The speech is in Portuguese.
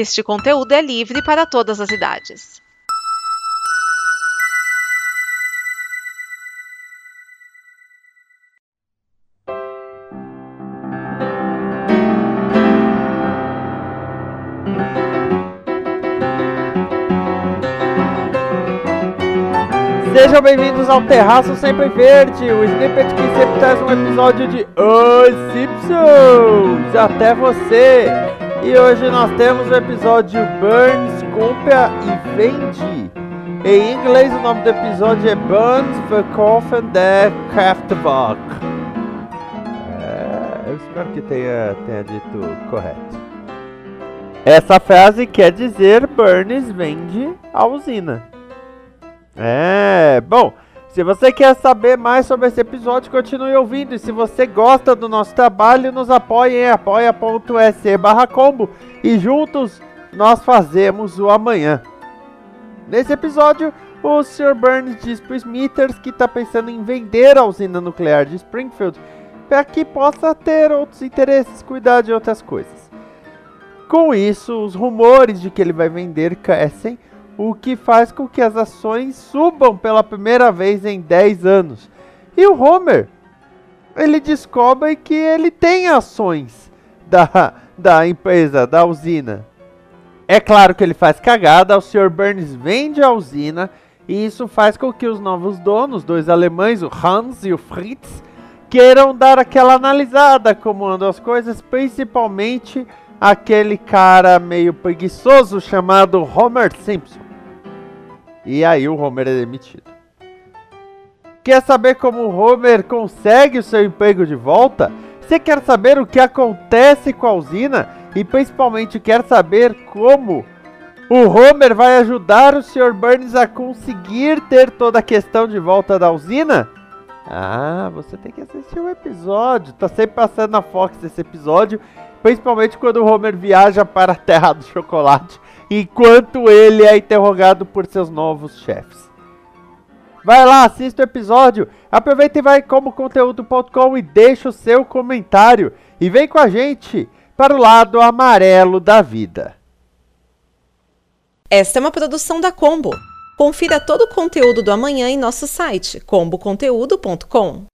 Este conteúdo é livre para todas as idades. Sejam bem-vindos ao Terraço Sempre Verde, o snippet que sempre traz um episódio de Os Simpsons até você. E hoje nós temos o episódio Burns, Compra e Vende. Em inglês o nome do episódio é Burns, Verkaufen der Kraftwerk. É, eu espero que tenha, tenha dito correto. Essa frase quer dizer Burns vende a usina. É, bom, se você quer saber mais sobre esse episódio, continue ouvindo. E se você gosta do nosso trabalho, nos apoie em apoia.se barra combo e juntos nós fazemos o amanhã. Nesse episódio, o Sr. Burns diz para Smithers que está pensando em vender a usina nuclear de Springfield para que possa ter outros interesses, cuidar de outras coisas. Com isso, os rumores de que ele vai vender crescem o que faz com que as ações subam pela primeira vez em 10 anos. E o Homer, ele descobre que ele tem ações da, da empresa, da usina. É claro que ele faz cagada, o Sr. Burns vende a usina e isso faz com que os novos donos, dois alemães, o Hans e o Fritz, queiram dar aquela analisada como andam as coisas, principalmente aquele cara meio preguiçoso chamado Homer Simpson. E aí o Homer é demitido. Quer saber como o Homer consegue o seu emprego de volta? Você quer saber o que acontece com a usina? E principalmente quer saber como o Homer vai ajudar o Sr. Burns a conseguir ter toda a questão de volta da usina? Ah, você tem que assistir o episódio. Tá sempre passando na Fox esse episódio. Principalmente quando o Homer viaja para a Terra do Chocolate enquanto ele é interrogado por seus novos chefes. Vai lá, assista o episódio, aproveita e vai como conteúdo.com e deixa o seu comentário. E vem com a gente para o lado amarelo da vida. Esta é uma produção da Combo. Confira todo o conteúdo do amanhã em nosso site comboconteúdo.com.